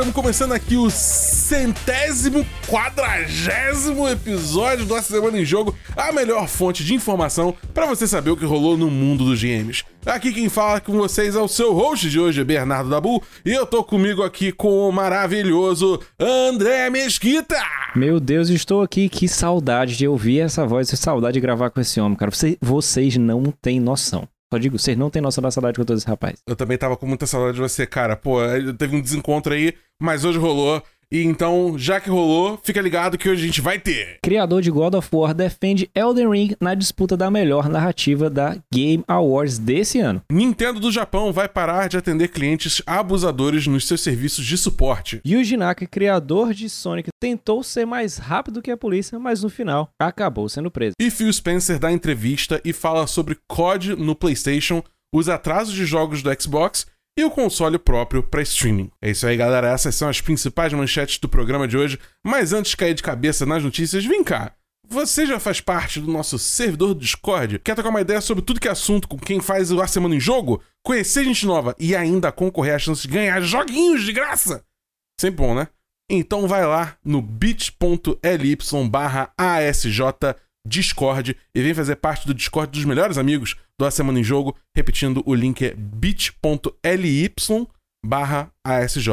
Estamos começando aqui o centésimo, quadragésimo episódio do Essa Semana em Jogo, a melhor fonte de informação para você saber o que rolou no mundo dos games. Aqui quem fala com vocês é o seu host de hoje, Bernardo Dabu, e eu tô comigo aqui com o maravilhoso André Mesquita! Meu Deus, estou aqui, que saudade de ouvir essa voz, que saudade de gravar com esse homem, cara. Você, vocês não têm noção. Só digo, vocês não têm noção da saudade que eu tô desse rapaz. Eu também tava com muita saudade de você, cara. Pô, teve um desencontro aí, mas hoje rolou. E então, já que rolou, fica ligado que hoje a gente vai ter. Criador de God of War defende Elden Ring na disputa da melhor narrativa da Game Awards desse ano. Nintendo do Japão vai parar de atender clientes abusadores nos seus serviços de suporte. Yuji Naka, criador de Sonic, tentou ser mais rápido que a polícia, mas no final acabou sendo preso. E Phil Spencer dá entrevista e fala sobre COD no PlayStation, os atrasos de jogos do Xbox e o console próprio para streaming. É isso aí, galera. Essas são as principais manchetes do programa de hoje. Mas antes de cair de cabeça nas notícias, vem cá. Você já faz parte do nosso servidor do Discord? Quer trocar uma ideia sobre tudo que é assunto com quem faz o A Semana em Jogo? Conhecer gente nova e ainda concorrer à chance de ganhar joguinhos de graça? Sempre bom, né? Então vai lá no bit.ly barra ASJ Discord e vem fazer parte do Discord dos melhores amigos do A Semana em Jogo. Repetindo, o link é bit.ly barra ASJ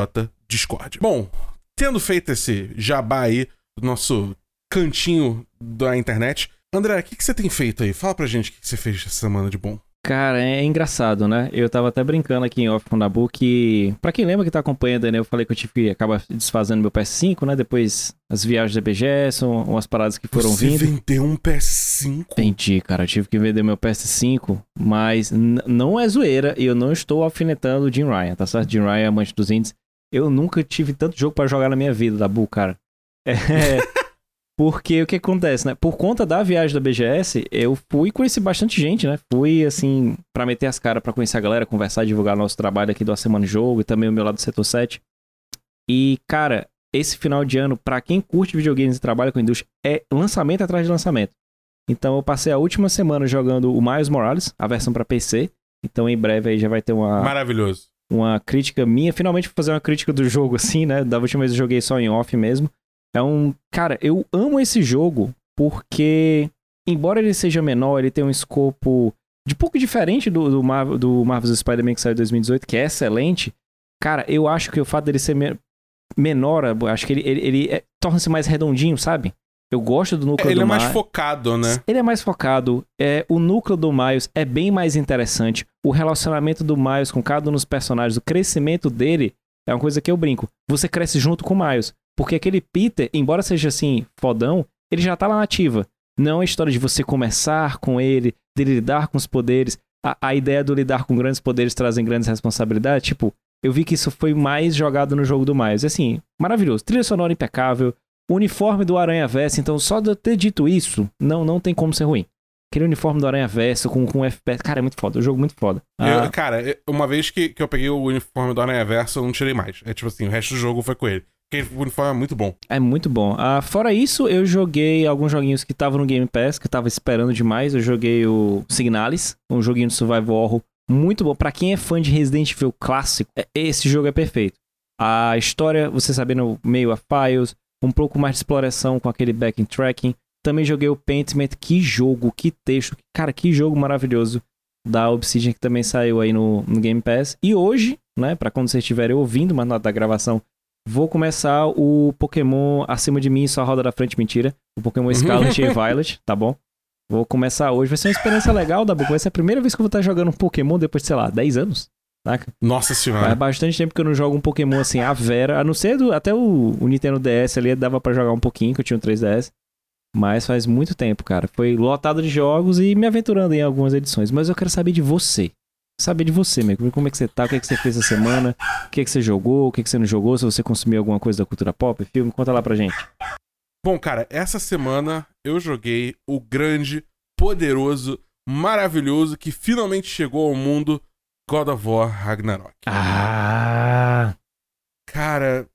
Discord. Bom, tendo feito esse jabá aí nosso cantinho da internet, André, o que, que você tem feito aí? Fala pra gente o que, que você fez essa semana de bom. Cara, é engraçado, né? Eu tava até brincando aqui em off com o Nabu que, pra quem lembra que tá acompanhando, né? Eu falei que eu tive que acabar desfazendo meu PS5, né? Depois as viagens da BGS, umas paradas que foram Você vindo. vendeu um PS5? Vendi, cara. Eu tive que vender meu PS5, mas não é zoeira e eu não estou alfinetando o Jim Ryan, tá certo? Jim Ryan é amante dos indies. Eu nunca tive tanto jogo pra jogar na minha vida, Dabu, cara. É. Porque o que acontece, né? Por conta da viagem da BGS, eu fui conheci bastante gente, né? Fui, assim, pra meter as caras, pra conhecer a galera, conversar, divulgar nosso trabalho aqui do A Semana de Jogo e também o meu lado do Setor 7. E, cara, esse final de ano, pra quem curte videogames e trabalha com indústria, é lançamento atrás de lançamento. Então eu passei a última semana jogando o Miles Morales, a versão pra PC. Então em breve aí já vai ter uma... Maravilhoso. Uma crítica minha. Finalmente vou fazer uma crítica do jogo, assim, né? Da última vez eu joguei só em off mesmo. É um. Cara, eu amo esse jogo porque, embora ele seja menor, ele tem um escopo de pouco diferente do, do, Marvel, do Marvel's Spider-Man que saiu em 2018, que é excelente. Cara, eu acho que o fato dele ser me menor, acho que ele, ele, ele é, torna-se mais redondinho, sabe? Eu gosto do núcleo ele do é mais focado, né? Ele é mais focado. É, o núcleo do Miles é bem mais interessante. O relacionamento do Miles com cada um dos personagens, o crescimento dele é uma coisa que eu brinco. Você cresce junto com o Miles. Porque aquele Peter, embora seja assim, fodão, ele já tá lá na ativa. Não é a história de você começar com ele, dele lidar com os poderes. A, a ideia do lidar com grandes poderes trazem grandes responsabilidades. Tipo, eu vi que isso foi mais jogado no jogo do Miles. Assim, maravilhoso. Trilha sonora impecável. Uniforme do Aranha Verso. Então, só de eu ter dito isso, não, não tem como ser ruim. Aquele uniforme do Aranha Verso com, com FPS. Cara, é muito foda. O jogo é muito foda. Eu- Ah, cara, uma vez que, que eu peguei o uniforme do Aranha Verso, eu não tirei mais. É tipo assim, o resto do jogo foi com ele. O uniforme é muito bom. É muito bom. Ah, fora isso, eu joguei alguns joguinhos que estavam no Game Pass, que eu tava esperando demais. Eu joguei o Signalis, um joguinho de survival horror muito bom. Pra quem é fã de Resident Evil clássico, é- esse jogo é perfeito. A história, você sabendo meio a files, um pouco mais de exploração com aquele backing tracking. Também joguei o Pentiment, que jogo, que texto. Cara, que jogo maravilhoso da Obsidian que também saiu aí no, no Game Pass. E hoje, né, pra quando vocês estiverem ouvindo, mas na da gravação, Vou começar o Pokémon acima de mim e só roda da frente, mentira. O Pokémon Scarlet e Violet, tá bom? Vou começar hoje. Vai ser uma experiência legal, Dabu. Vai ser a primeira vez que eu vou estar jogando um Pokémon depois de, sei lá, 10 anos. Saca? Nossa Faz senhora. bastante tempo que eu não jogo um Pokémon assim, a Vera. A não ser do, até o, o Nintendo DS ali, dava pra jogar um pouquinho, que eu tinha um 3DS. Mas faz muito tempo, cara. Foi lotado de jogos e me aventurando em algumas edições. Mas eu quero saber de você. Saber de você, amigo. Como é que você tá? O que, é que você fez essa semana? O que, é que você jogou? O que, é que você não jogou? Se você consumiu alguma coisa da cultura pop, filme, conta lá pra gente. Bom, cara, essa semana eu joguei o grande, poderoso, maravilhoso que finalmente chegou ao mundo God of War Ragnarok. Ah! Cara,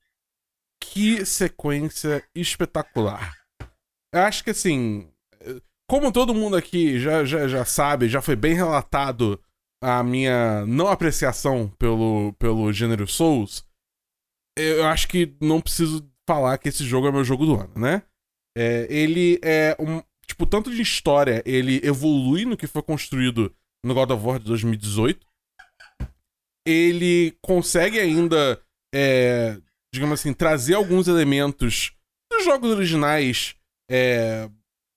que sequência espetacular. Eu acho que assim, como todo mundo aqui já, já, já sabe, já foi bem relatado a minha não apreciação pelo, pelo gênero Souls, eu acho que não preciso falar que esse jogo é meu jogo do ano, né? É, ele é um. Tipo, tanto de história, ele evolui no que foi construído no God of War de 2018. Ele consegue ainda, é, digamos assim, trazer alguns elementos dos jogos originais é,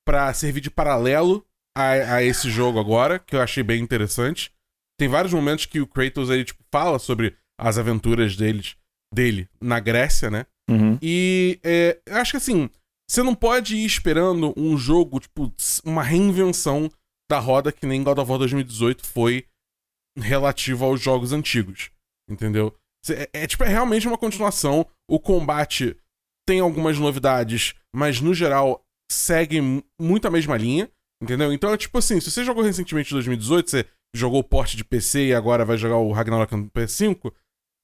para servir de paralelo a, a, esse jogo agora, que eu achei bem interessante. Tem vários momentos que o Kratos aí, tipo, fala sobre as aventuras deles, dele na Grécia, né? Uhum. E é, eu acho que assim, você não pode ir esperando um jogo, tipo, uma reinvenção da roda que nem God of War 2018 foi relativo aos jogos antigos. Entendeu? É, é, tipo, é realmente uma continuação. O combate tem algumas novidades, mas no geral segue muito a mesma linha. Entendeu? Então é tipo assim, se você jogou recentemente em 2018, você jogou o porte de PC e agora vai jogar o Ragnarok no PS5,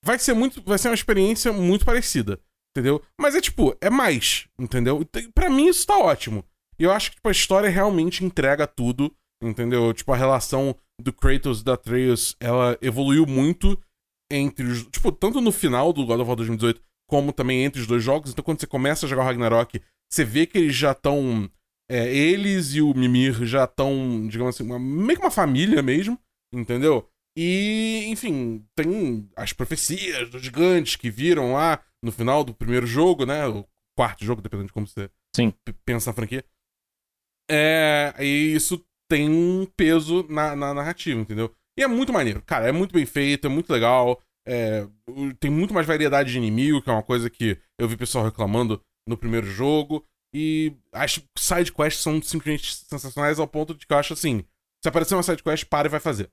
vai ser muito, vai ser uma experiência muito parecida, entendeu? Mas é tipo, é mais, entendeu? Para mim isso tá ótimo. E eu acho que tipo, a história realmente entrega tudo, entendeu? Tipo a relação do Kratos e da Atreus, ela evoluiu muito entre os, tipo, tanto no final do God of War 2018 como também entre os dois jogos. Então quando você começa a jogar o Ragnarok, você vê que eles já estão é, eles e o Mimir já estão, digamos assim, uma, meio que uma família mesmo, entendeu? E, enfim, tem as profecias dos gigantes que viram lá no final do primeiro jogo, né? O quarto jogo, dependendo de como você Sim. pensa na franquia. É, e isso tem um peso na, na, narrativa, entendeu? E é muito maneiro. Cara, é muito bem feito, é muito legal. É, tem muito mais variedade de inimigo, que é uma coisa que eu vi pessoal reclamando no primeiro jogo. E as side quests são simplesmente sensacionais ao ponto de que eu acho assim: se aparecer uma side quest, para e vai fazer.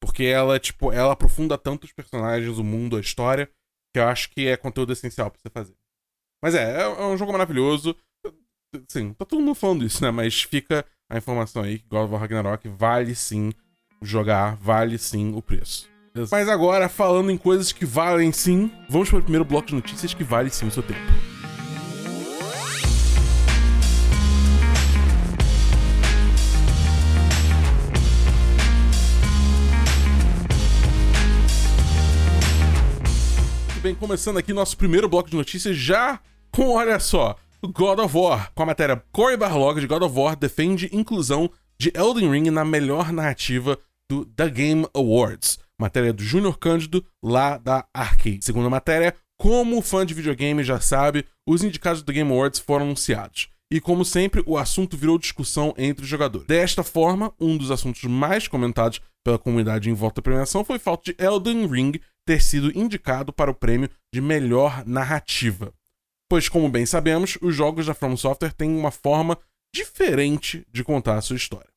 Porque ela, tipo, ela aprofunda tanto os personagens, o mundo, a história, que eu acho que é conteúdo essencial pra você fazer. Mas é, é, é um jogo maravilhoso. Sim, tá todo mundo falando isso, né? Mas fica a informação aí que God of War Ragnarok vale sim jogar, vale sim o preço. Mas agora, falando em coisas que valem sim, vamos para o primeiro bloco de notícias que vale sim o seu tempo. Bem, começando aqui nosso primeiro bloco de notícias, já com, olha só, God of War, com a matéria Corey Barlog de God of War defende inclusão de Elden Ring na melhor narrativa do The Game Awards. Matéria do Júnior Cândido, lá da Arcade. Segundo a matéria, como fã de videogame já sabe, os indicados do Game Awards foram anunciados. E como sempre, o assunto virou discussão entre os jogadores. Desta forma, um dos assuntos mais comentados pela comunidade em volta da premiação foi o fato de Elden Ring ter sido indicado para o prêmio de melhor narrativa. Pois, como bem sabemos, os jogos da From Software têm uma forma diferente de contar a sua história.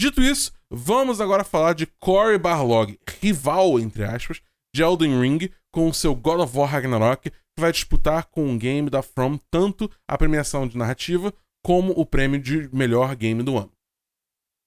Dito isso, vamos agora falar de Cory Barlog, rival, entre aspas, de Elden Ring, com o seu God of War Ragnarok, que vai disputar com um game da From tanto a premiação de narrativa como o prêmio de melhor game do ano.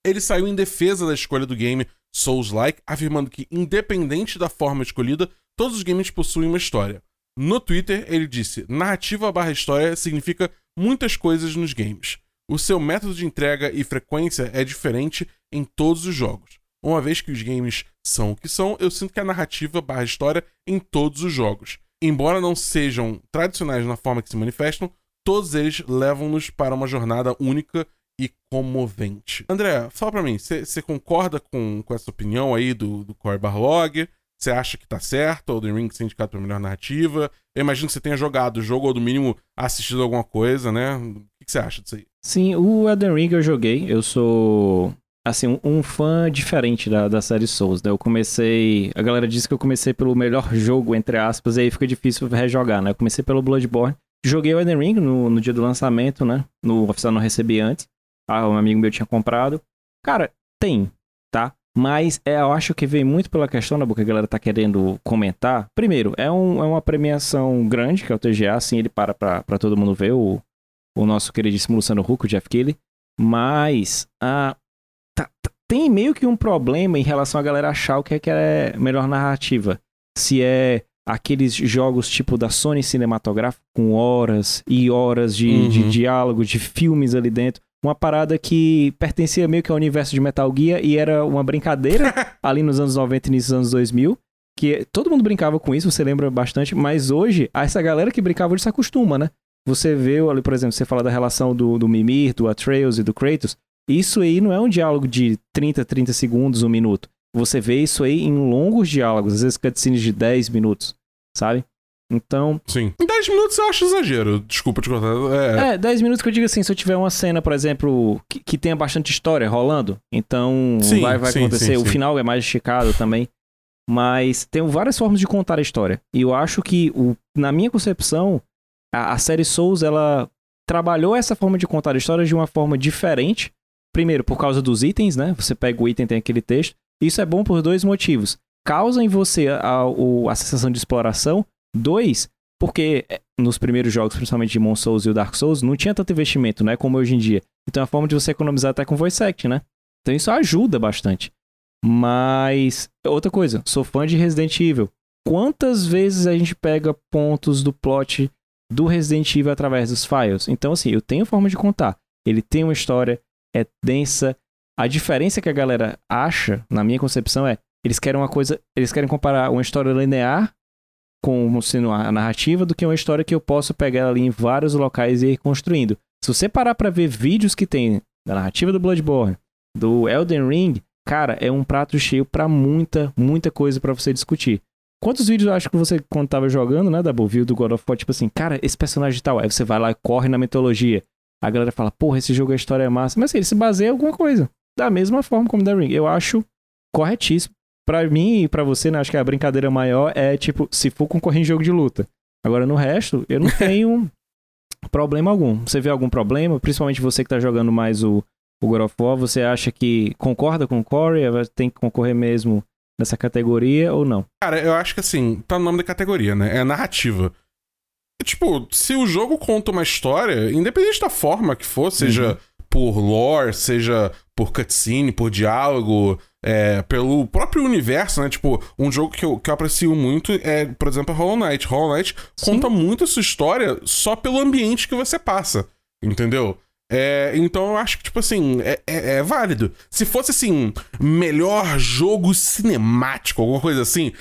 Ele saiu em defesa da escolha do game Souls-like, afirmando que, independente da forma escolhida, todos os games possuem uma história. No Twitter, ele disse: narrativa barra história significa muitas coisas nos games. O seu método de entrega e frequência é diferente em todos os jogos. Uma vez que os games são o que são, eu sinto que a narrativa barra história em todos os jogos. Embora não sejam tradicionais na forma que se manifestam, todos eles levam-nos para uma jornada única e comovente. André, fala pra mim, você concorda com, com essa opinião aí do, do Core Barlog? Você acha que tá certo o The Ring ser indicado pra melhor narrativa? Eu imagino que você tenha jogado o jogo ou, no mínimo, assistido alguma coisa, né? O que você acha disso aí? Sim, o Elden Ring eu joguei. Eu sou, assim, um, um fã diferente da, da série Souls, né? Eu comecei... A galera disse que eu comecei pelo melhor jogo, entre aspas, e aí fica difícil rejogar, né? Eu comecei pelo Bloodborne. Joguei o Elden Ring no, no dia do lançamento, né? No oficial não recebi antes. Ah, um amigo meu tinha comprado. Cara, tem, tá? Mas é, eu acho que vem muito pela questão da né, que a galera tá querendo comentar. Primeiro, é, um, é uma premiação grande, que é o TGA, assim, ele para pra, pra todo mundo ver, o, o nosso queridíssimo Luciano Huck, o Jeff Kelly. Mas ah, tá, tá, tem meio que um problema em relação a galera achar o que é, que é melhor narrativa. Se é aqueles jogos tipo da Sony cinematográfica com horas e horas de, uhum. de diálogo, de filmes ali dentro uma parada que pertencia meio que ao universo de Metal Gear e era uma brincadeira ali nos anos 90 e início dos anos 2000. que todo mundo brincava com isso, você lembra bastante, mas hoje, essa galera que brincava hoje se acostuma, né? Você vê ali, por exemplo, você fala da relação do, do Mimir, do Atreus e do Kratos. Isso aí não é um diálogo de 30, 30 segundos, um minuto. Você vê isso aí em longos diálogos, às vezes cutscenes de 10 minutos, sabe? Então. Sim. Em 10 minutos eu acho exagero. Desculpa te cortar. É... é, 10 minutos que eu digo assim, se eu tiver uma cena, por exemplo, que, que tenha bastante história rolando, então sim, vai, vai sim, acontecer. Sim, o final é mais esticado também. Mas tem várias formas de contar a história. E eu acho que, o, na minha concepção, a, a série Souls, ela trabalhou essa forma de contar a história de uma forma diferente. Primeiro, por causa dos itens, né? Você pega o item, tem aquele texto. Isso é bom por dois motivos. Causa em você a, a, a sensação de exploração. Dois, porque é, nos primeiros jogos, principalmente de Mon Souls e o Dark Souls, não tinha tanto investimento, né? Como hoje em dia. Então é a forma de você economizar até com voice act, né? Então isso ajuda bastante. Mas, outra coisa, sou fã de Resident Evil. Quantas vezes a gente pega pontos do plot do Resident Evil através dos files? Então, assim, eu tenho forma de contar. Ele tem uma história, é densa. A diferença que a galera acha, na minha concepção, é eles querem uma coisa, eles querem comparar uma história linear com sendo a narrativa do que uma história que eu posso pegar ali em vários locais e ir construindo. Se você parar para ver vídeos que tem da narrativa do Bloodborne, do Elden Ring, cara, é um prato cheio para muita, muita coisa para você discutir. Quantos vídeos eu acho que você, quando tava jogando, né, Dabu, viu do God of War, tipo assim, cara, esse personagem tal, aí você vai lá e corre na mitologia. A galera fala, porra, esse jogo, a história é massa. Mas assim, ele se baseia em alguma coisa. Da mesma forma como The Ring. Eu acho corretíssimo. Pra mim e pra você, né, acho que a brincadeira maior é, tipo, se for concorrer em jogo de luta. Agora, no resto, eu não tenho problema algum. Você vê algum problema? Principalmente você que tá jogando mais o, o God of War, você acha que concorda com o Corey? Tem que concorrer mesmo nessa categoria ou não? Cara, eu acho que assim, tá no nome da categoria, né? É narrativa. Tipo, se o jogo conta uma história, independente da forma que for, seja uhum. por lore, seja por cutscene, por diálogo, é, pelo próprio universo, né? Tipo, um jogo que eu, que eu aprecio muito é, por exemplo, Hollow Knight. Hollow Knight Sim. conta muito a sua história só pelo ambiente que você passa, entendeu? É, então eu acho que, tipo assim, é, é, é, válido. Se fosse assim, melhor jogo cinemático, alguma coisa assim.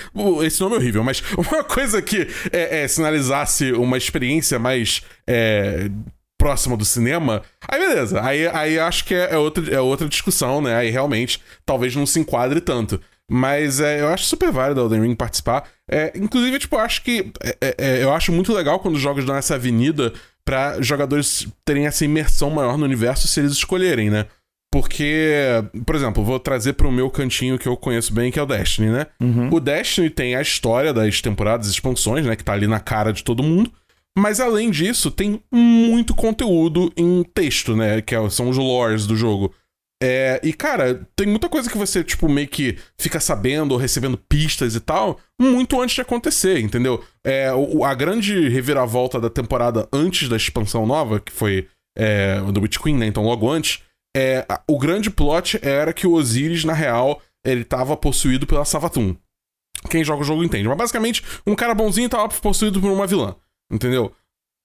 Esse nome é horrível, mas uma coisa que é, é, sinalizasse uma experiência mais é, próxima do cinema, aí beleza. Aí, aí acho que é, é, outra, é outra discussão, né? Aí realmente talvez não se enquadre tanto. Mas é, eu acho super válido o Elden Ring participar. É, inclusive, tipo, eu acho que. É, é, eu acho muito legal quando os jogos dão essa avenida para jogadores terem essa imersão maior no universo se eles escolherem, né? Porque, por exemplo, vou trazer para o meu cantinho que eu conheço bem, que é o Destiny, né? Uhum. O Destiny tem a história das temporadas expansões, né? Que tá ali na cara de todo mundo. Mas além disso, tem muito conteúdo em texto, né? Que é, são os lores do jogo. É, e, cara, tem muita coisa que você, tipo, meio que fica sabendo ou recebendo pistas e tal, muito antes de acontecer, entendeu? É, o, a grande reviravolta da temporada antes da expansão nova, que foi é, do Witch Queen, né? Então, logo antes, é, o grande plot era que o Osiris, na real, ele tava possuído pela Savathun. Quem joga o jogo entende. Mas basicamente, um cara bonzinho tava possuído por uma vilã, entendeu?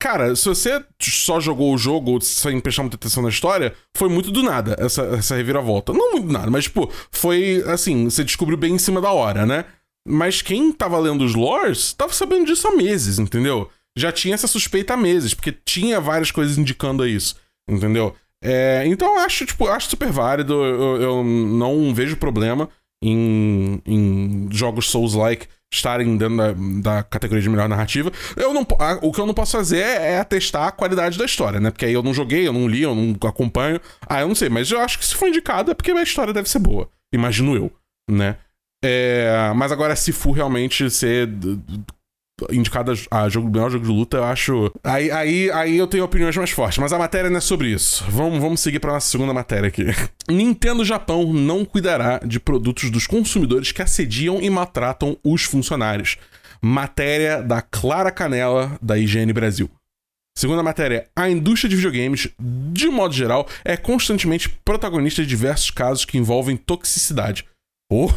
Cara, se você só jogou o jogo sem prestar muita atenção na história, foi muito do nada essa, essa reviravolta. Não muito do nada, mas, tipo, foi assim, você descobriu bem em cima da hora, né? Mas quem tava lendo os lores tava sabendo disso há meses, entendeu? Já tinha essa suspeita há meses, porque tinha várias coisas indicando isso, entendeu? É, então eu acho, tipo, acho super válido, eu, eu não vejo problema em, em jogos Souls-like estarem dentro da, da, categoria de melhor narrativa. Eu não, o que eu não posso fazer é, é atestar a qualidade da história, né? Porque aí eu não joguei, eu não li, eu não acompanho. Ah, eu não sei, mas eu acho que se for indicado é porque a história deve ser boa. Imagino eu, né? É, mas agora, se for realmente ser indicada a jogo, melhor jogo de luta, eu acho. Aí, aí, aí eu tenho opiniões mais fortes. Mas a matéria não é sobre isso. Vamos, vamos seguir para nossa segunda matéria aqui. Nintendo Japão não cuidará de produtos dos consumidores que assediam e maltratam os funcionários. Matéria da Clara Canela, da IGN Brasil. Segundo a matéria, a indústria de videogames, de modo geral, é constantemente protagonista de diversos casos que envolvem toxicidade. Oh,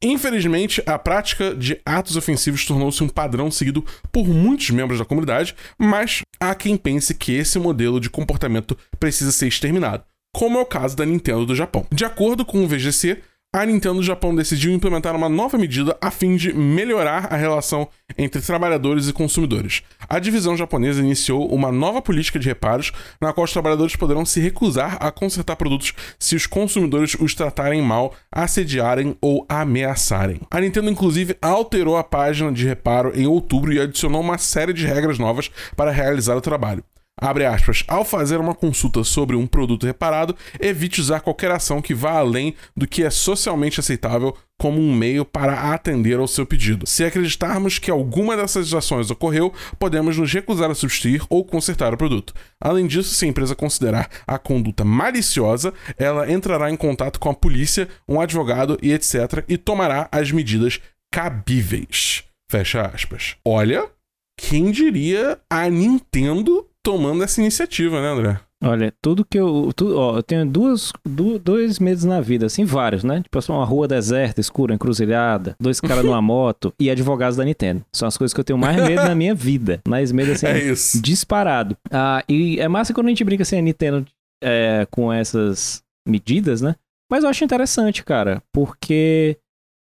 Infelizmente, a prática de atos ofensivos tornou-se um padrão seguido por muitos membros da comunidade, mas há quem pense que esse modelo de comportamento precisa ser exterminado, como é o caso da Nintendo do Japão. De acordo com o VGC, a Nintendo do Japão decidiu implementar uma nova medida a fim de melhorar a relação entre trabalhadores e consumidores. A divisão japonesa iniciou uma nova política de reparos, na qual os trabalhadores poderão se recusar a consertar produtos se os consumidores os tratarem mal, assediarem ou ameaçarem. A Nintendo, inclusive, alterou a página de reparo em outubro e adicionou uma série de regras novas para realizar o trabalho. Abre aspas. Ao fazer uma consulta sobre um produto reparado, evite usar qualquer ação que vá além do que é socialmente aceitável como um meio para atender ao seu pedido. Se acreditarmos que alguma dessas ações ocorreu, podemos nos recusar a substituir ou consertar o produto. Além disso, se a empresa considerar a conduta maliciosa, ela entrará em contato com a polícia, um advogado e etc. e tomará as medidas cabíveis. Fecha aspas. Olha, quem diria a Nintendo tomando essa iniciativa, né, André? Olha, tudo que eu. Tudo, ó, eu tenho duas, du, dois medos na vida, assim, vários, né? Tipo assim, uma rua deserta, escura, encruzilhada, dois caras numa moto e advogados da Nintendo. São as coisas que eu tenho mais medo na minha vida. Mais medo, assim, é isso. disparado. Ah, e é massa quando a gente brinca assim, a Nintendo é, com essas medidas, né? Mas eu acho interessante, cara, porque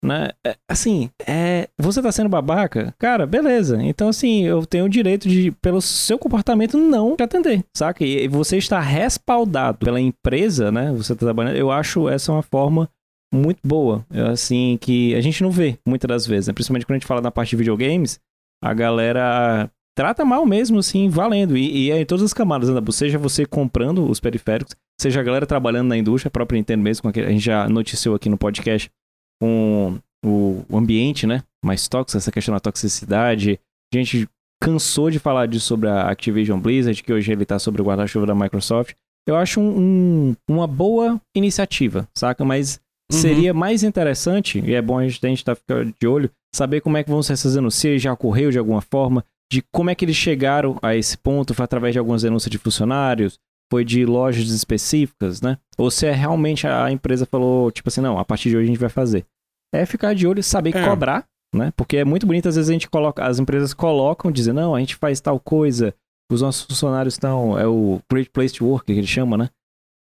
né? É, assim, é, você tá sendo babaca? Cara, beleza. Então, assim, eu tenho o direito de, pelo seu comportamento, não te atender, saca? E você está respaldado pela empresa, né? Você tá trabalhando. Eu acho essa uma forma muito boa, assim, que a gente não vê muitas das vezes, né? Principalmente quando a gente fala na parte de videogames, a galera trata mal mesmo, assim, valendo. E, e é em todas as camadas, né? Seja você comprando os periféricos, seja a galera trabalhando na indústria, a própria Nintendo mesmo, a gente já noticiou aqui no podcast com o ambiente, né? Mais tóxico, essa questão da toxicidade. A gente cansou de falar disso sobre a Activision Blizzard, que hoje ele tá sobre o guarda-chuva da Microsoft. Eu acho um, um, uma boa iniciativa, saca? Mas uhum. seria mais interessante, e é bom a gente estar tá de olho, saber como é que vão ser essas denúncias, já ocorreu de alguma forma, de como é que eles chegaram a esse ponto, foi através de algumas denúncias de funcionários, foi de lojas específicas, né? Ou se é realmente a empresa falou, tipo assim, não, a partir de hoje a gente vai fazer é ficar de olho e saber é. cobrar, né? Porque é muito bonito, às vezes a gente coloca, as empresas colocam, dizem, não, a gente faz tal coisa, os nossos funcionários estão, é o Great Place to Work, que ele chama, né?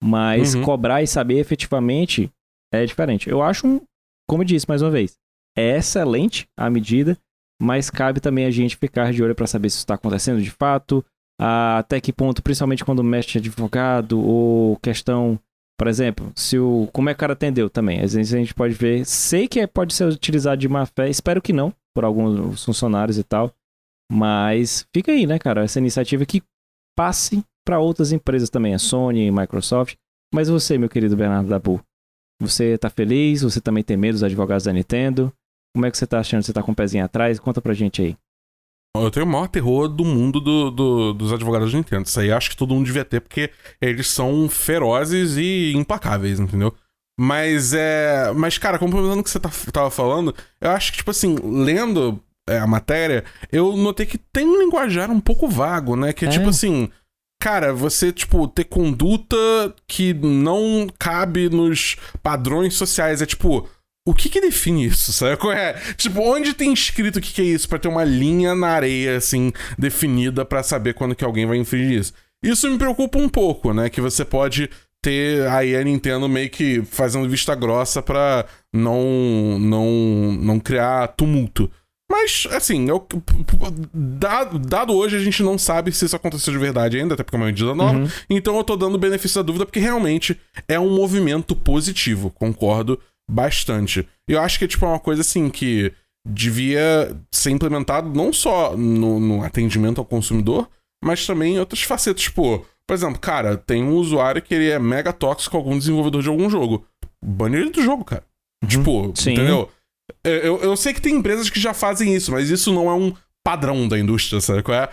Mas uhum. cobrar e saber efetivamente é diferente. Eu acho, um, como eu disse mais uma vez, é excelente a medida, mas cabe também a gente ficar de olho para saber se isso está acontecendo de fato, até que ponto, principalmente quando mexe advogado ou questão por exemplo, se o como é que o cara atendeu também. Às vezes a gente pode ver, sei que é, pode ser utilizado de má fé, espero que não, por alguns funcionários e tal. Mas fica aí, né, cara, essa iniciativa que passe para outras empresas também, a Sony, Microsoft. Mas você, meu querido Bernardo Dabu, você tá feliz? Você também tem medo dos advogados da Nintendo? Como é que você tá achando? Você tá com o um pezinho atrás? Conta pra gente aí. Eu tenho o maior terror do mundo do, do, dos advogados de Nintendo. Isso aí acho que todo mundo devia ter, porque eles são ferozes e implacáveis, entendeu? Mas é. Mas, cara, complementando o que você tá, tava falando, eu acho que, tipo assim, lendo é, a matéria, eu notei que tem um linguajar um pouco vago, né? Que é, é. tipo assim. Cara, você, tipo, ter conduta que não cabe nos padrões sociais. É tipo o que que define isso, sabe? É, tipo, onde tem escrito o que que é isso para ter uma linha na areia, assim, definida para saber quando que alguém vai infringir isso? Isso me preocupa um pouco, né? Que você pode ter aí a Nintendo meio que fazendo vista grossa pra não, não, não criar tumulto. Mas, assim, eu, dado, dado hoje, a gente não sabe se isso aconteceu de verdade ainda, até porque é uma medida nova. Uhum. Então eu tô dando benefício da dúvida, porque realmente é um movimento positivo, concordo bastante. E eu acho que é tipo uma coisa assim que devia ser implementado não só no, no atendimento ao consumidor, mas também em outras facetas. Tipo, por exemplo, cara, tem um usuário que ele é mega tóxico com algum desenvolvedor de algum jogo. Bane ele do jogo, cara. Uhum. Tipo, Sim. entendeu? Eu, eu sei que tem empresas que já fazem isso, mas isso não é um padrão da indústria, sabe qual é?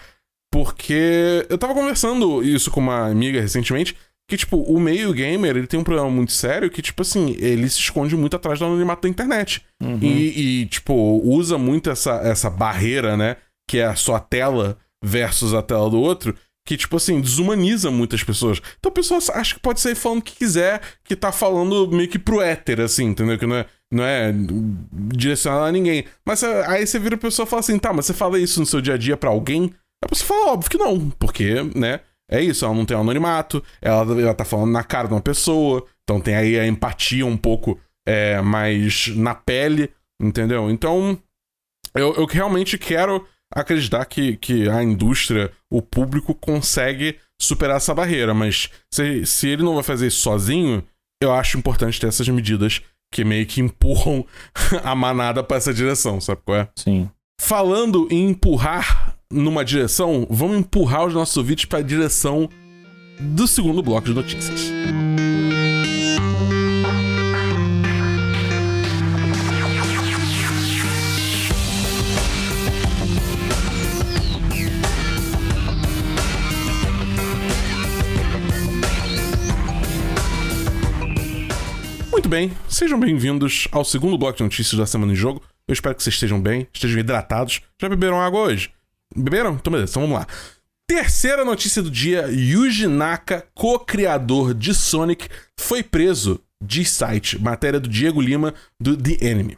Porque eu tava conversando isso com uma amiga recentemente, que, tipo, o meio gamer, ele tem um problema muito sério que, tipo assim, ele se esconde muito atrás do anonimato da internet. Uhum. E, e, tipo, usa muito essa, essa barreira, né? Que é a sua tela versus a tela do outro. Que, tipo assim, desumaniza muitas pessoas. Então a pessoa acha que pode sair falando o que quiser, que tá falando meio que pro éter, assim, entendeu? Que não é, não é direcionado a ninguém. Mas aí você vira a pessoa e fala assim, tá, mas você fala isso no seu dia a dia pra alguém? A pessoa fala, óbvio que não, porque, né? É isso, ela não tem anonimato, ela, ela tá falando na cara de uma pessoa, então tem aí a empatia um pouco é, mais na pele, entendeu? Então, eu, eu realmente quero acreditar que, que a indústria, o público, consegue superar essa barreira, mas se, se ele não vai fazer isso sozinho, eu acho importante ter essas medidas que meio que empurram a manada para essa direção, sabe qual é? Sim. Falando em empurrar numa direção, vamos empurrar os nossos ouvintes para a direção do segundo bloco de notícias. Muito bem, sejam bem-vindos ao segundo bloco de notícias da Semana em Jogo. Eu espero que vocês estejam bem, estejam hidratados. Já beberam água hoje? Beberam? Então beleza, então vamos lá. Terceira notícia do dia: Yuji Naka, co-criador de Sonic, foi preso. De site, matéria do Diego Lima, do The Enemy.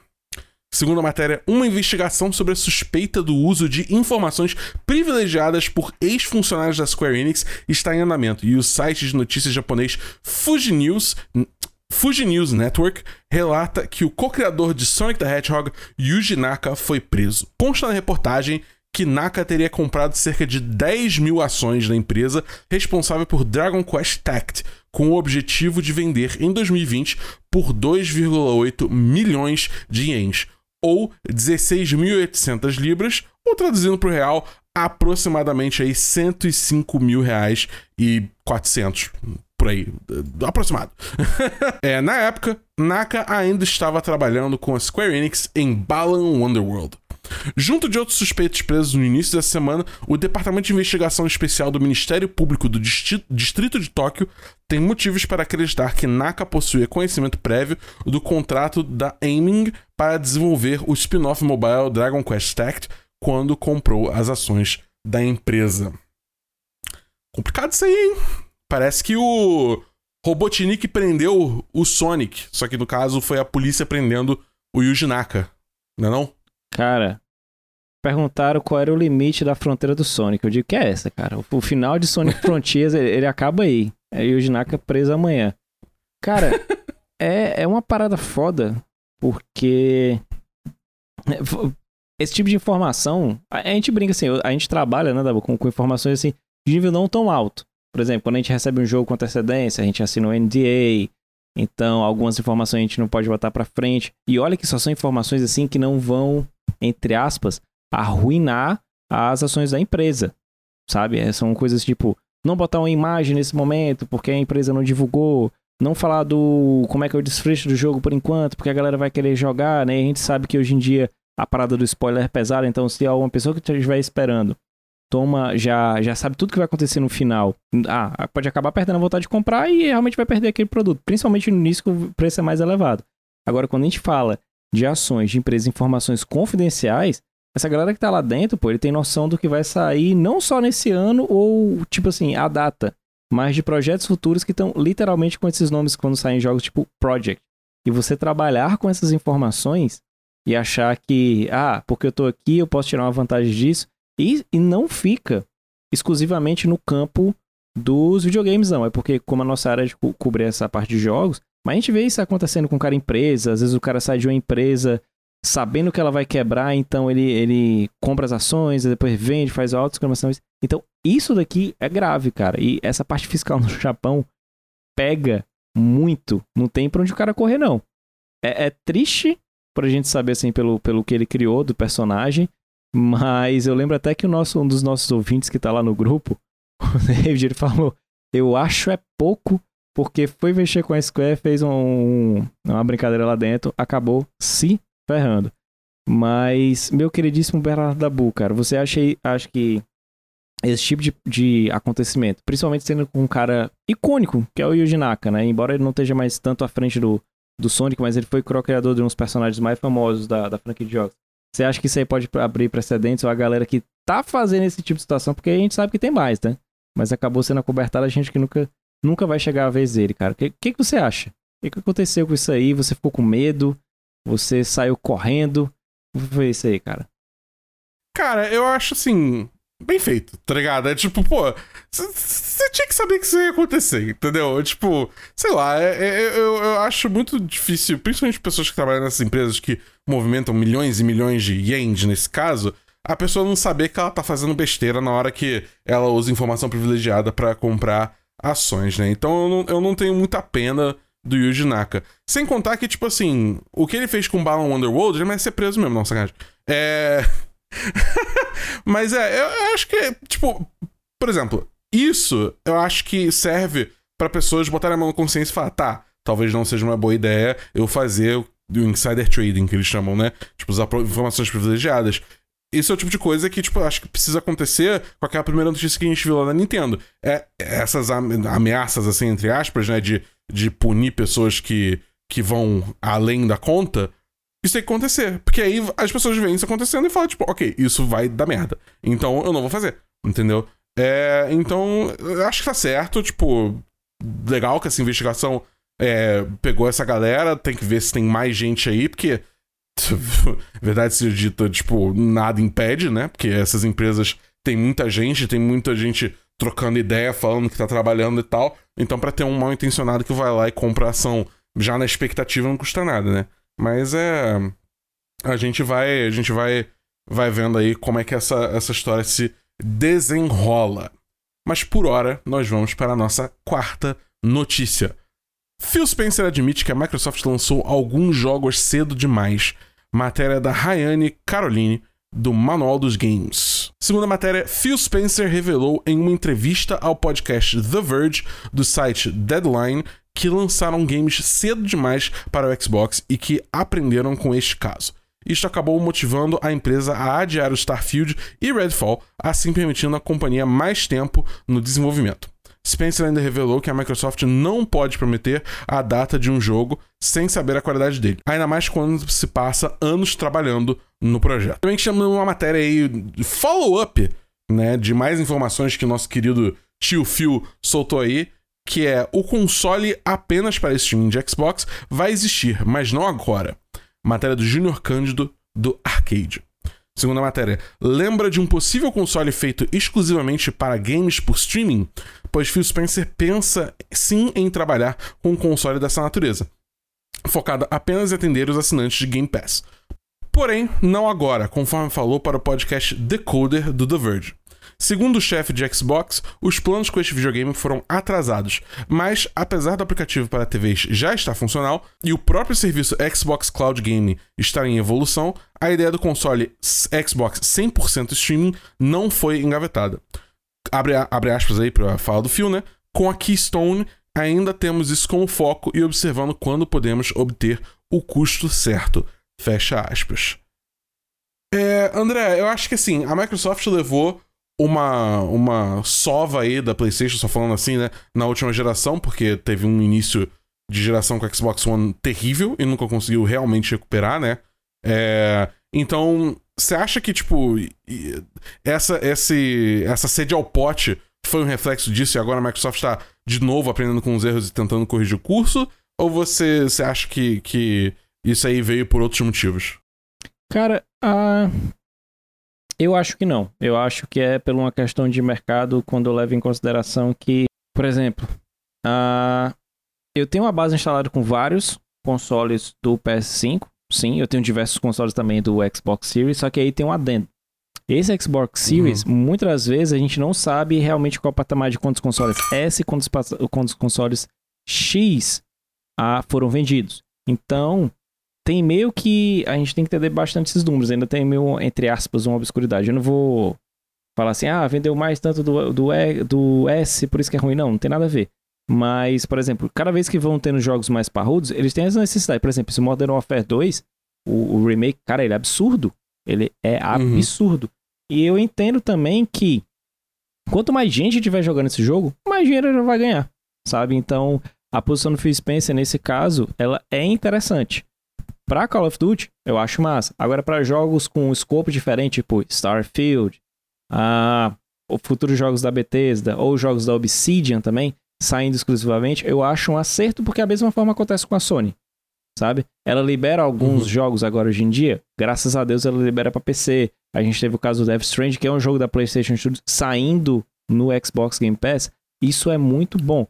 Segundo a matéria, uma investigação sobre a suspeita do uso de informações privilegiadas por ex-funcionários da Square Enix está em andamento e o site de notícias japonês Fuji News Fuji News Network relata que o co-criador de Sonic the Hedgehog, Yuji Naka, foi preso. Consta na reportagem que Naka teria comprado cerca de 10 mil ações da empresa responsável por Dragon Quest Tact, com o objetivo de vender em 2020 por 2,8 milhões de ienes, ou 16.800 libras, ou traduzindo para o real, aproximadamente aí 105 mil reais e 400 por aí, aproximado. é, na época, Naka ainda estava trabalhando com a Square Enix em Balan Wonderworld. Junto de outros suspeitos presos no início dessa semana, o Departamento de Investigação Especial do Ministério Público do Distrito de Tóquio tem motivos para acreditar que Naka possuía conhecimento prévio do contrato da Aiming para desenvolver o spin-off mobile Dragon Quest Tact quando comprou as ações da empresa. Complicado isso aí, hein? Parece que o Robotnik prendeu o Sonic, só que no caso foi a polícia prendendo o Yuji Naka, não é não? Cara, perguntaram qual era o limite da fronteira do Sonic. Eu digo que é essa, cara. O, final de Sonic Frontiers, ele, ele acaba aí. É o Yuji Naka preso amanhã. Cara, é, é uma parada foda, porque esse tipo de informação, a, gente brinca assim, a gente trabalha, né, com, com informações assim, de nível não tão alto. Por exemplo, quando a gente recebe um jogo com antecedência, a gente assina um NDA, então algumas informações a gente não pode botar para frente. E olha que só são informações assim que não vão, entre aspas, arruinar as ações da empresa. Sabe? É, são coisas tipo, não botar uma imagem nesse momento porque a empresa não divulgou, não falar do como é que é o desfecho do jogo por enquanto, porque a galera vai querer jogar, né? A gente sabe que hoje em dia a parada do spoiler é pesada, então se há uma pessoa que estiver esperando toma, já, já sabe tudo que vai acontecer no final. Ah, pode acabar perdendo a vontade de comprar e realmente vai perder aquele produto, principalmente no início que o preço é mais elevado. Agora, quando a gente fala de ações de empresas, informações confidenciais, essa galera que tá lá dentro, pô, ele tem noção do que vai sair não só nesse ano ou, tipo assim, a data, mas de projetos futuros que estão literalmente com esses nomes quando saem jogos tipo Project. E você trabalhar com essas informações e achar que, ah, porque eu tô aqui, eu posso tirar uma vantagem disso, e, e não fica exclusivamente no campo dos videogames, não. É porque, como a nossa área de co cobrir essa parte de jogos, mas a gente vê isso acontecendo com cara empresa. Às vezes o cara sai de uma empresa sabendo que ela vai quebrar, então ele, ele compra as ações, depois vende, faz auto-exclamações. Então, isso daqui é grave, cara. E essa parte fiscal no Japão pega muito. Não tem pra onde o cara correr, não. É, é triste pra gente saber, assim, pelo, pelo que ele criou do personagem. Mas eu lembro até que o nosso, um dos nossos ouvintes que tá lá no grupo, o David, ele falou: Eu acho é pouco, porque foi mexer com a Square, fez um, uma brincadeira lá dentro, acabou se ferrando. Mas, meu queridíssimo Bernardo Dabu, cara, você acha, acha que esse tipo de, de acontecimento, principalmente sendo com um cara icônico, que é o Yuji Naka, né? Embora ele não esteja mais tanto à frente do, do Sonic, mas ele foi co-criador de uns personagens mais famosos da, da franquia de jogos. Você acha que isso aí pode abrir precedentes ou a galera que tá fazendo esse tipo de situação? Porque a gente sabe que tem mais, né? Mas acabou sendo acobertada a gente que nunca, nunca vai chegar a vez dele, cara. O que, que, que, você acha? O que, aconteceu com isso aí? Você ficou com medo? Você saiu correndo? O que foi isso aí, cara? Cara, eu acho assim. Bem feito, tá ligado? É tipo, pô, você tinha que saber que isso ia acontecer, entendeu? Tipo, sei lá, é, é, eu, eu acho muito difícil, principalmente pessoas que trabalham nessas empresas que movimentam milhões e milhões de ienes nesse caso, a pessoa não saber que ela tá fazendo besteira na hora que ela usa informação privilegiada para comprar ações, né? Então eu não, eu não tenho muita pena do Yuji Naka. Sem contar que, tipo assim, o que ele fez com Balan Wonderworld, ele merece ser preso mesmo, não, sacanagem. É. Mas é, eu acho que, tipo, por exemplo, isso eu acho que serve para pessoas botarem a mão na consciência e falar, tá, talvez não seja uma boa ideia eu fazer o insider trading, que eles chamam, né? Tipo, usar informações privilegiadas. Isso é o tipo de coisa que, tipo, acho que precisa acontecer com aquela primeira notícia que a gente viu lá na Nintendo. É essas ameaças, assim, entre aspas, né, de, de punir pessoas que, que vão além da conta. Isso tem que acontecer. Porque aí as pessoas veem isso acontecendo e falam, tipo, ok, isso vai dar merda. Então eu não vou fazer. Entendeu? É, então, acho que tá certo. Tipo, legal que essa investigação é, pegou essa galera. Tem que ver se tem mais gente aí, porque verdade seja dita, tipo, nada impede, né? Porque essas empresas têm muita gente, tem muita gente trocando ideia, falando que tá trabalhando e tal. Então, para ter um mal intencionado que vai lá e compra ação já na expectativa não custa nada, né? Mas é. A gente vai. A gente vai. Vai vendo aí como é que essa, essa história se desenrola. Mas por hora, nós vamos para a nossa quarta notícia. Phil Spencer admite que a Microsoft lançou alguns jogos cedo demais Matéria da Rayane Caroline, do Manual dos Games. Segunda matéria, Phil Spencer revelou em uma entrevista ao podcast The Verge do site Deadline que lançaram games cedo demais para o Xbox e que aprenderam com este caso. Isto acabou motivando a empresa a adiar o Starfield e Redfall, assim permitindo a companhia mais tempo no desenvolvimento. Spencer ainda revelou que a Microsoft não pode prometer a data de um jogo sem saber a qualidade dele, ainda mais quando se passa anos trabalhando no projeto. Também chamamos uma matéria aí, follow-up, né, de mais informações que nosso querido tio Phil soltou aí, que é o console apenas para streaming de Xbox vai existir, mas não agora. Matéria do Junior Cândido do Arcade. Segunda matéria, lembra de um possível console feito exclusivamente para games por streaming? Pois Phil Spencer pensa sim em trabalhar com um console dessa natureza, focado apenas em atender os assinantes de Game Pass. Porém, não agora, conforme falou para o podcast Decoder do The Verge. Segundo o chefe de Xbox, os planos com este videogame foram atrasados, mas apesar do aplicativo para TVs já estar funcional e o próprio serviço Xbox Cloud Gaming estar em evolução, a ideia do console Xbox 100% streaming não foi engavetada. Abre, abre aspas aí para falar do fio, né? Com a Keystone, ainda temos isso como foco e observando quando podemos obter o custo certo. Fecha aspas. É, André, eu acho que assim, a Microsoft levou uma, uma sova aí da PlayStation, só falando assim, né? Na última geração, porque teve um início de geração com a Xbox One terrível e nunca conseguiu realmente recuperar, né? É, então, você acha que, tipo, essa, esse, essa sede ao pote foi um reflexo disso e agora a Microsoft está de novo aprendendo com os erros e tentando corrigir o curso? Ou você, você acha que, que isso aí veio por outros motivos? Cara, a, eu acho que não. Eu acho que é por uma questão de mercado quando eu levo em consideração que, por exemplo, uh, eu tenho uma base instalada com vários consoles do PS5. Sim, eu tenho diversos consoles também do Xbox Series, só que aí tem um adendo. Esse Xbox Series, uhum. muitas vezes a gente não sabe realmente qual é o patamar de quantos consoles S e quantos, quantos consoles X ah, foram vendidos. Então, tem meio que. A gente tem que entender bastante esses números. Ainda tem meio, entre aspas, uma obscuridade. Eu não vou falar assim, ah, vendeu mais tanto do, do, e, do S, por isso que é ruim. Não, não tem nada a ver. Mas, por exemplo, cada vez que vão tendo jogos mais parrudos, eles têm essa necessidade. Por exemplo, esse Modern Warfare 2, o, o remake, cara, ele é absurdo. Ele é uhum. absurdo. Uhum. E eu entendo também que quanto mais gente tiver jogando esse jogo, mais dinheiro ele vai ganhar. Sabe? Então, a posição do Phil Spencer nesse caso, ela é interessante. Pra Call of Duty, eu acho massa. Agora, para jogos com um escopo diferente, tipo Starfield, ah, futuros jogos da Bethesda ou jogos da Obsidian também, saindo exclusivamente, eu acho um acerto porque a mesma forma acontece com a Sony. sabe? Ela libera alguns Uhum. jogos agora hoje em dia. Graças a Deus ela libera pra PC. A gente teve o caso do Death Strange, que é um jogo da PlayStation Studios saindo no Xbox Game Pass. Isso é muito bom.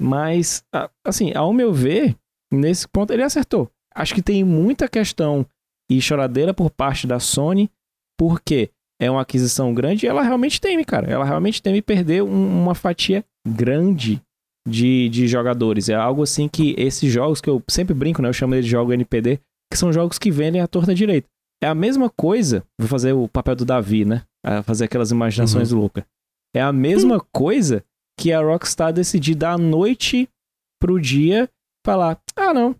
Mas, assim, ao meu ver, nesse ponto ele acertou. Acho que tem muita questão e choradeira por parte da Sony, porque é uma aquisição grande e ela realmente teme, cara. Ela realmente teme perder um- uma fatia grande de, de jogadores. É algo assim que esses jogos que eu sempre brinco, né? Eu chamo eles de jogo NPD, que são jogos que vendem à torta direita. É a mesma coisa, vou fazer o papel do Davi, né? A fazer aquelas imaginações loucas. É a mesma coisa que a Rockstar decidir da noite pro dia falar: ah, não,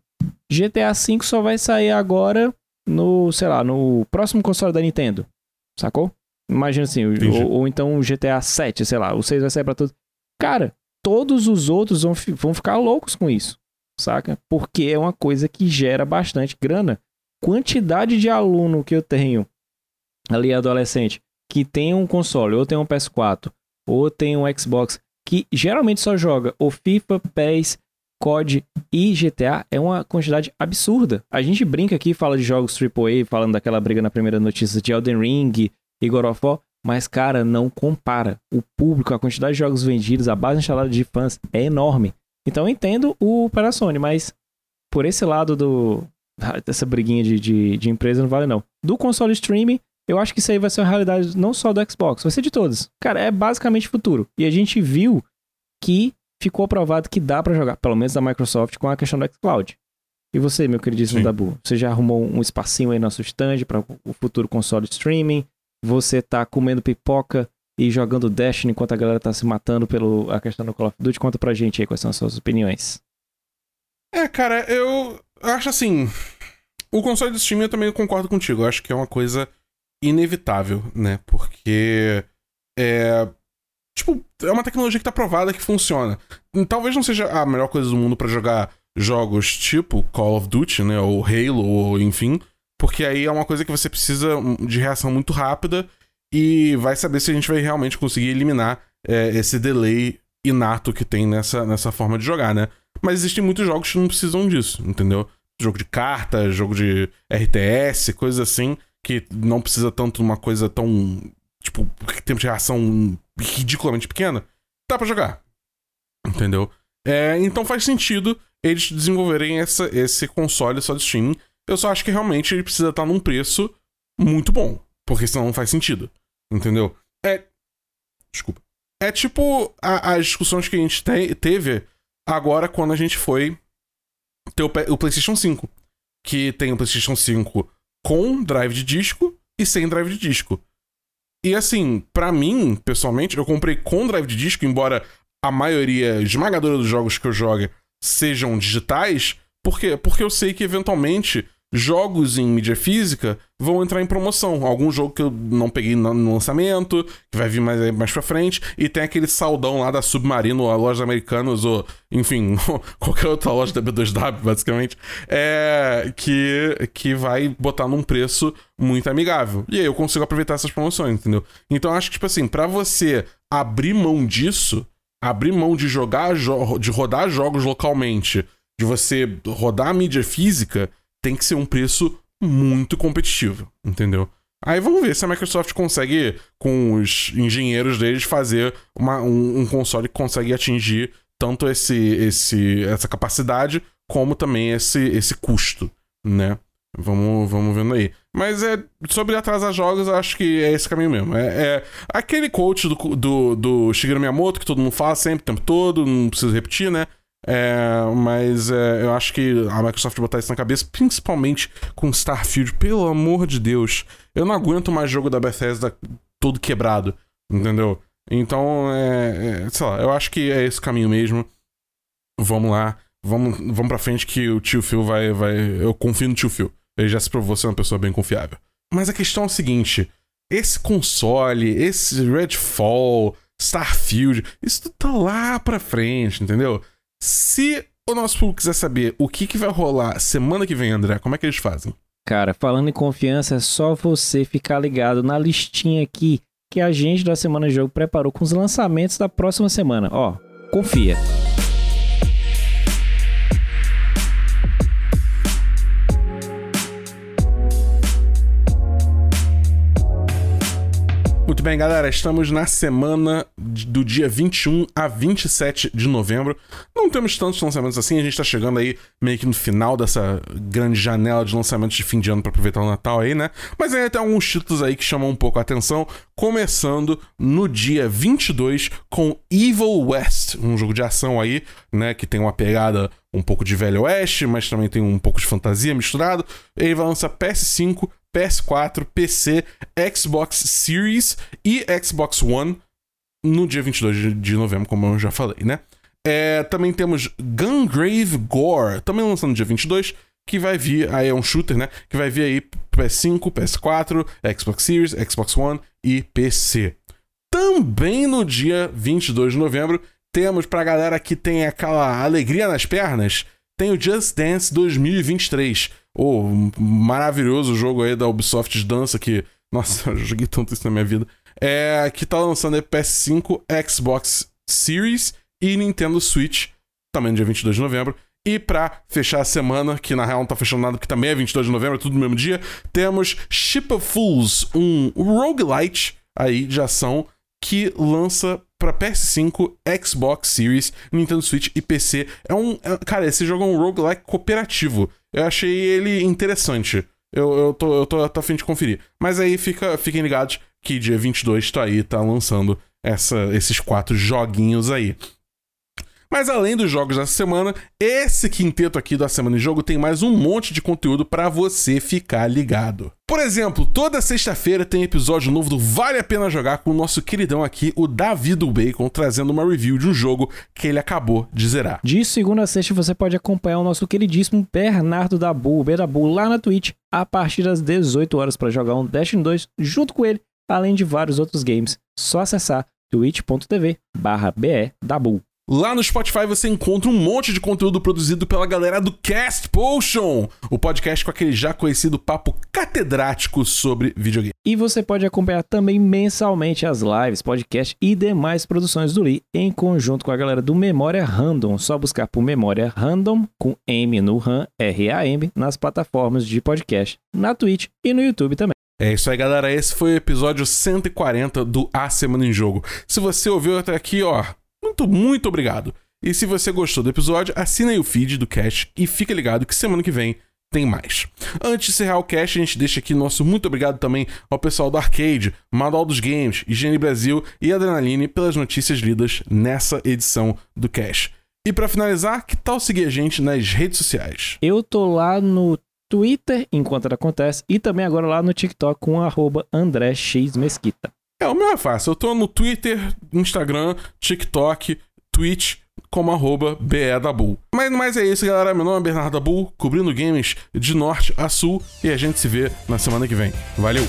GTA V só vai sair agora no, sei lá, no próximo console da Nintendo. Sacou? Imagina assim, ou, ou então o GTA 7, sei lá, o 6 vai sair pra todos. Cara, todos os outros vão, vão ficar loucos com isso, saca? Porque é uma coisa que gera bastante grana. Quantidade de aluno que eu tenho ali adolescente que tem um console, ou tem um PS4, ou tem um Xbox, que geralmente só joga o FIFA, PES, COD e GTA, é uma quantidade absurda. A gente brinca aqui, fala de jogos AAA, falando daquela briga na primeira notícia de Elden Ring e God of War, mas, cara, não compara. O público, a quantidade de jogos vendidos, a base instalada de fãs é enorme. Então eu entendo o para a Sony, mas por esse lado do dessa briguinha de, de, de empresa não vale não. Do console streaming, eu acho que isso aí vai ser uma realidade não só do Xbox, vai ser de todos. Cara, é basicamente futuro. E a gente viu que ficou provado que dá pra jogar, pelo menos da Microsoft, com a questão do xCloud. E você, meu queridíssimo Sim. Dabu, você já arrumou um espacinho aí no nosso stand para o futuro console streaming? Você tá comendo pipoca e jogando Destiny enquanto a galera tá se matando pela questão do Call of Duty? Conta pra gente aí quais são as suas opiniões. É, cara, eu acho assim. O console de streaming eu também concordo contigo. Eu acho que é uma coisa inevitável, né? Porque. É. Tipo, é uma tecnologia que tá provada que funciona. Talvez não seja a melhor coisa do mundo pra jogar jogos tipo Call of Duty, né? Ou Halo, ou enfim. Porque aí é uma coisa que você precisa de reação muito rápida e vai saber se a gente vai realmente conseguir eliminar é, esse delay inato que tem nessa, nessa forma de jogar, né? Mas existem muitos jogos que não precisam disso, entendeu? Jogo de carta, jogo de RTS, coisas assim, que não precisa tanto de uma coisa tão. Tipo, tempo de reação ridiculamente pequena. Dá pra jogar. Entendeu? É, então faz sentido eles desenvolverem essa, esse console só de streaming. Eu só acho que realmente ele precisa estar num preço muito bom. Porque senão não faz sentido. Entendeu? É. Desculpa. É tipo a- as discussões que a gente te- teve agora quando a gente foi ter o, o PlayStation 5. Que tem o PlayStation 5 com drive de disco e sem drive de disco. E assim, pra mim, pessoalmente, eu comprei com drive de disco, embora a maioria esmagadora dos jogos que eu jogo sejam digitais, por quê? Porque eu sei que eventualmente jogos em mídia física vão entrar em promoção. Algum jogo que eu não peguei no lançamento, que vai vir mais, mais pra frente, e tem aquele saldão lá da Submarino, a lojas americanas, ou enfim, qualquer outra loja da B2W, basicamente, é, que, que vai botar num preço muito amigável. E aí eu consigo aproveitar essas promoções, entendeu? Então acho que, tipo assim, pra você abrir mão disso, abrir mão de jogar, jo- de rodar jogos localmente, de você rodar a mídia física, tem que ser um preço muito competitivo, entendeu? Aí vamos ver se a Microsoft consegue, com os engenheiros deles, fazer uma- um, um console que consegue atingir tanto esse, esse, essa capacidade como também esse, esse custo, né? Vamos, vamos vendo aí. Mas é sobre atrasar jogos, acho que é esse caminho mesmo. É, é aquele coach do, do, do Shigeru Miyamoto que todo mundo fala sempre, o tempo todo, não preciso repetir, né? É, mas é, eu acho que a Microsoft botar isso na cabeça, principalmente com Starfield, pelo amor de Deus. Eu não aguento mais jogo da Bethesda todo quebrado, entendeu? Então, é, é, sei lá, eu acho que é esse caminho mesmo. Vamos lá, vamos, vamos pra frente que o tio Phil vai, vai. Eu confio no tio Phil. Ele já se provou ser uma pessoa bem confiável. Mas a questão é o seguinte: esse console, esse Redfall, Starfield, isso tá lá pra frente, entendeu? Se o nosso público quiser saber o que, que vai rolar semana que vem, André, como é que eles fazem? Cara, falando em confiança, é só você ficar ligado na listinha aqui que a gente da Semana Jogo preparou com os lançamentos da próxima semana. Ó, confia. Muito bem, galera, estamos na semana do dia 21 a 27 de novembro. Não temos tantos lançamentos assim, a gente tá chegando aí meio que no final dessa grande janela de lançamentos de fim de ano para aproveitar o Natal aí, né? Mas ainda tem alguns títulos aí que chamam um pouco a atenção, começando no dia 22 com Evil West, um jogo de ação aí, né, que tem uma pegada um pouco de velho oeste, mas também tem um pouco de fantasia misturado. Ele vai lançar PS5, PS4, PC, Xbox Series e Xbox One no dia 22 de novembro, como eu já falei, né? É, também temos Gungrave Gore, também lançando no dia 22, que vai vir, aí é um shooter, né? Que vai vir aí PS5, PS4, Xbox Series, Xbox One e PC. Também no dia 22 de novembro, temos pra galera que tem aquela alegria nas pernas, tem o Just Dance 2023 o maravilhoso jogo aí da Ubisoft de dança que. Nossa, eu joguei tanto isso na minha vida. É, que tá lançando aí PS5, Xbox Series e Nintendo Switch, também no dia 22 de novembro. E pra fechar a semana, que na real não tá fechando nada, porque também é 22 de novembro, é tudo no mesmo dia, temos Ship of Fools, um roguelite aí de ação que lança para PS5, Xbox Series, Nintendo Switch e PC. É um. É, cara, esse jogo é um roguelike cooperativo. Eu achei ele interessante. Eu, eu, tô, eu tô, tô a fim de conferir. Mas aí fica, fiquem ligados que dia 22 tá aí, tá lançando essa, esses quatro joguinhos aí. Mas além dos jogos dessa semana, esse quinteto aqui da Semana em Jogo tem mais um monte de conteúdo para você ficar ligado. Por exemplo, toda sexta-feira tem episódio novo do Vale a Pena Jogar com o nosso queridão aqui, o Davi do Bacon, trazendo uma review de um jogo que ele acabou de zerar. De segunda a sexta você pode acompanhar o nosso queridíssimo Bernardo Dabu, Bedabu, lá na Twitch, a partir das 18 horas para jogar um Destiny 2 junto com ele, além de vários outros games. Só acessar twitch.tv barra Dabu. Lá no Spotify você encontra um monte de conteúdo produzido pela galera do Cast Potion, o podcast com aquele já conhecido papo catedrático sobre videogame. E você pode acompanhar também mensalmente as lives, podcast e demais produções do Lee em conjunto com a galera do Memória Random. Só buscar por Memória Random com M no RAM, R-A-M, nas plataformas de podcast, na Twitch e no YouTube também. É isso aí, galera. Esse foi o episódio 140 do A Semana em Jogo. Se você ouviu até aqui, ó, muito, muito obrigado. E se você gostou do episódio, assina aí o feed do Cast e fica ligado que semana que vem tem mais. Antes de encerrar o cast, a gente deixa aqui nosso muito obrigado também ao pessoal do Arcade, Manual dos Games, Higiene Brasil e Adrenaline pelas notícias lidas nessa edição do cast. E para finalizar, que tal seguir a gente nas redes sociais? Eu tô lá no Twitter, enquanto acontece, e também agora lá no TikTok com arroba André X Mesquita. É, o meu é fácil. Eu tô no Twitter, Instagram, TikTok, Twitch, como arroba BEDabull. Mas, mas é isso, galera. Meu nome é Bernardo Dabu, cobrindo games de norte a sul, e a gente se vê na semana que vem. Valeu!